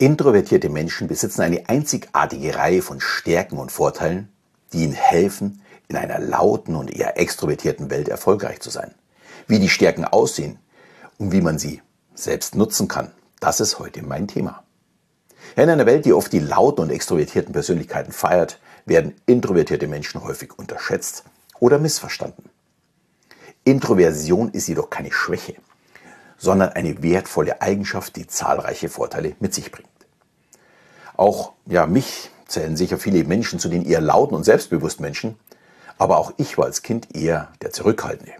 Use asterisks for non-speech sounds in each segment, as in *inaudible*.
Introvertierte Menschen besitzen eine einzigartige Reihe von Stärken und Vorteilen, die ihnen helfen, in einer lauten und eher extrovertierten Welt erfolgreich zu sein. Wie die Stärken aussehen und wie man sie selbst nutzen kann, das ist heute mein Thema. In einer Welt, die oft die lauten und extrovertierten Persönlichkeiten feiert, werden introvertierte Menschen häufig unterschätzt oder missverstanden. Introversion ist jedoch keine Schwäche, sondern eine wertvolle Eigenschaft, die zahlreiche Vorteile mit sich bringt. Auch ja, mich zählen sicher viele Menschen zu den eher lauten und selbstbewussten Menschen, aber auch ich war als Kind eher der Zurückhaltende.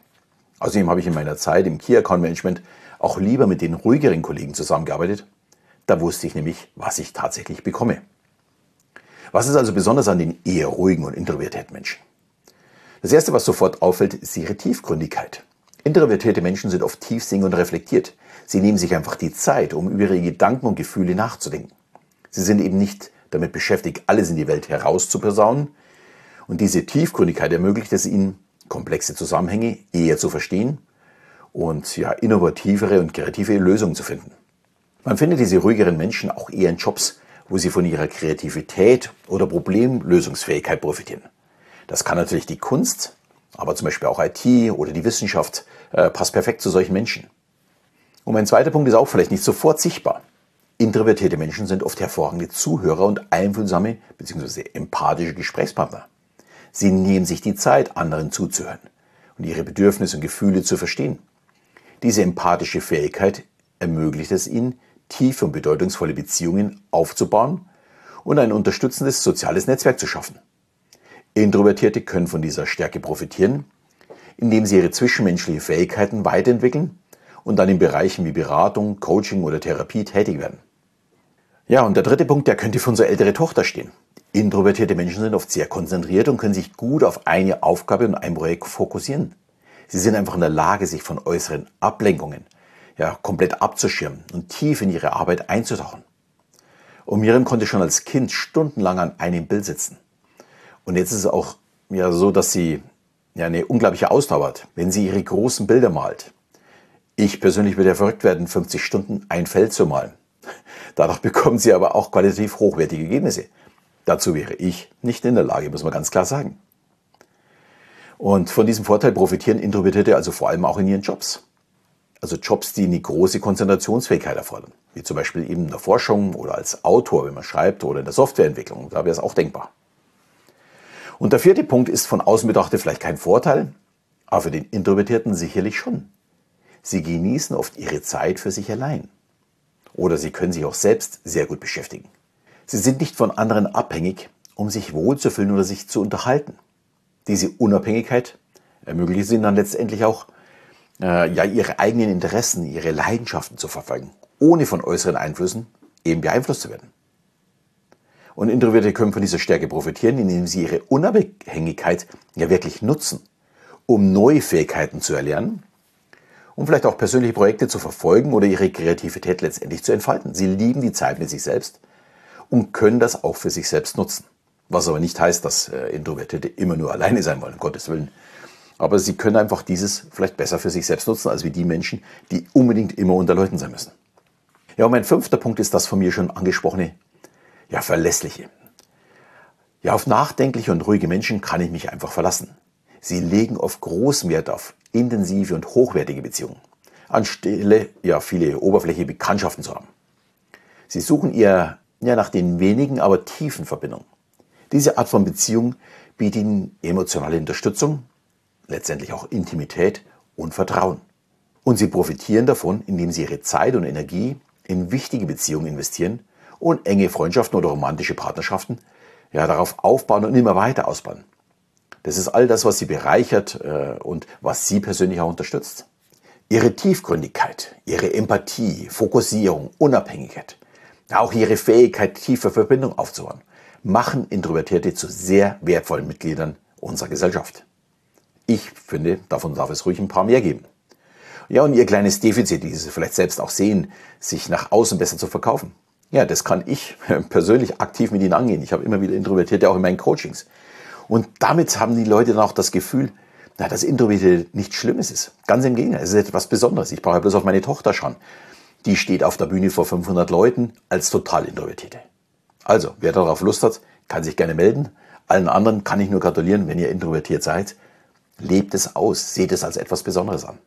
Außerdem habe ich in meiner Zeit im Key Account Management auch lieber mit den ruhigeren Kollegen zusammengearbeitet. Da wusste ich nämlich, was ich tatsächlich bekomme. Was ist also besonders an den eher ruhigen und introvertierten Menschen? Das erste, was sofort auffällt, ist ihre Tiefgründigkeit. Introvertierte Menschen sind oft tiefsinnig und reflektiert. Sie nehmen sich einfach die Zeit, um über ihre Gedanken und Gefühle nachzudenken. Sie sind eben nicht damit beschäftigt, alles in die Welt herauszupersaunen. Und diese Tiefgründigkeit ermöglicht es ihnen, komplexe Zusammenhänge eher zu verstehen und ja, innovativere und kreative Lösungen zu finden. Man findet diese ruhigeren Menschen auch eher in Jobs, wo sie von ihrer Kreativität oder Problemlösungsfähigkeit profitieren. Das kann natürlich die Kunst, aber zum Beispiel auch IT oder die Wissenschaft äh, passt perfekt zu solchen Menschen. Und mein zweiter Punkt ist auch vielleicht nicht sofort sichtbar. Introvertierte Menschen sind oft hervorragende Zuhörer und einfühlsame bzw. empathische Gesprächspartner. Sie nehmen sich die Zeit, anderen zuzuhören und ihre Bedürfnisse und Gefühle zu verstehen. Diese empathische Fähigkeit ermöglicht es ihnen, tiefe und bedeutungsvolle Beziehungen aufzubauen und ein unterstützendes soziales Netzwerk zu schaffen. Introvertierte können von dieser Stärke profitieren, indem sie ihre zwischenmenschlichen Fähigkeiten weiterentwickeln und dann in Bereichen wie Beratung, Coaching oder Therapie tätig werden. Ja, und der dritte Punkt, der könnte für unsere ältere Tochter stehen. Introvertierte Menschen sind oft sehr konzentriert und können sich gut auf eine Aufgabe und ein Projekt fokussieren. Sie sind einfach in der Lage, sich von äußeren Ablenkungen ja, komplett abzuschirmen und tief in ihre Arbeit einzutauchen. Und Miriam konnte schon als Kind stundenlang an einem Bild sitzen. Und jetzt ist es auch ja, so, dass sie ja, eine unglaubliche Ausdauer hat, wenn sie ihre großen Bilder malt. Ich persönlich würde ja verrückt werden, 50 Stunden ein Feld zu malen. *laughs* Dadurch bekommen sie aber auch qualitativ hochwertige Ergebnisse. Dazu wäre ich nicht in der Lage, muss man ganz klar sagen. Und von diesem Vorteil profitieren Introvertierte also vor allem auch in ihren Jobs. Also Jobs, die eine große Konzentrationsfähigkeit erfordern. Wie zum Beispiel eben in der Forschung oder als Autor, wenn man schreibt, oder in der Softwareentwicklung. Da wäre es auch denkbar. Und der vierte Punkt ist von außen betrachtet vielleicht kein Vorteil, aber für den Introvertierten sicherlich schon. Sie genießen oft ihre Zeit für sich allein. Oder sie können sich auch selbst sehr gut beschäftigen. Sie sind nicht von anderen abhängig, um sich wohlzufühlen oder sich zu unterhalten. Diese Unabhängigkeit ermöglicht ihnen dann letztendlich auch, äh, ja, ihre eigenen Interessen, ihre Leidenschaften zu verfolgen, ohne von äußeren Einflüssen eben beeinflusst zu werden. Und Introvertierte können von dieser Stärke profitieren, indem sie ihre Unabhängigkeit ja wirklich nutzen, um neue Fähigkeiten zu erlernen, um vielleicht auch persönliche Projekte zu verfolgen oder ihre Kreativität letztendlich zu entfalten. Sie lieben die Zeit mit sich selbst und können das auch für sich selbst nutzen. Was aber nicht heißt, dass äh, Introvertierte immer nur alleine sein wollen, um Gottes Willen. Aber sie können einfach dieses vielleicht besser für sich selbst nutzen, als wie die Menschen, die unbedingt immer unter Leuten sein müssen. Ja, und mein fünfter Punkt ist das von mir schon angesprochene, ja, verlässliche. Ja, auf nachdenkliche und ruhige Menschen kann ich mich einfach verlassen. Sie legen oft großen Wert auf intensive und hochwertige Beziehungen, anstelle ja viele oberflächliche Bekanntschaften zu haben. Sie suchen eher ja, nach den wenigen, aber tiefen Verbindungen. Diese Art von Beziehung bietet ihnen emotionale Unterstützung, letztendlich auch Intimität und Vertrauen. Und sie profitieren davon, indem sie ihre Zeit und Energie in wichtige Beziehungen investieren und enge Freundschaften oder romantische Partnerschaften ja, darauf aufbauen und immer weiter ausbauen. Das ist all das, was sie bereichert äh, und was sie persönlich auch unterstützt. Ihre Tiefgründigkeit, ihre Empathie, Fokussierung, Unabhängigkeit, auch ihre Fähigkeit, tiefe Verbindung aufzubauen, machen Introvertierte zu sehr wertvollen Mitgliedern unserer Gesellschaft. Ich finde, davon darf es ruhig ein paar mehr geben. Ja, und ihr kleines Defizit, die Sie vielleicht selbst auch sehen, sich nach außen besser zu verkaufen. Ja, das kann ich *laughs* persönlich aktiv mit Ihnen angehen. Ich habe immer wieder Introvertierte auch in meinen Coachings. Und damit haben die Leute dann auch das Gefühl, na, dass Introvertierte nichts Schlimmes ist. Ganz im Gegenteil, es ist etwas Besonderes. Ich brauche bloß auf meine Tochter schauen, die steht auf der Bühne vor 500 Leuten als total Introvertierte. Also, wer darauf Lust hat, kann sich gerne melden. Allen anderen kann ich nur gratulieren, wenn ihr introvertiert seid. Lebt es aus, seht es als etwas Besonderes an.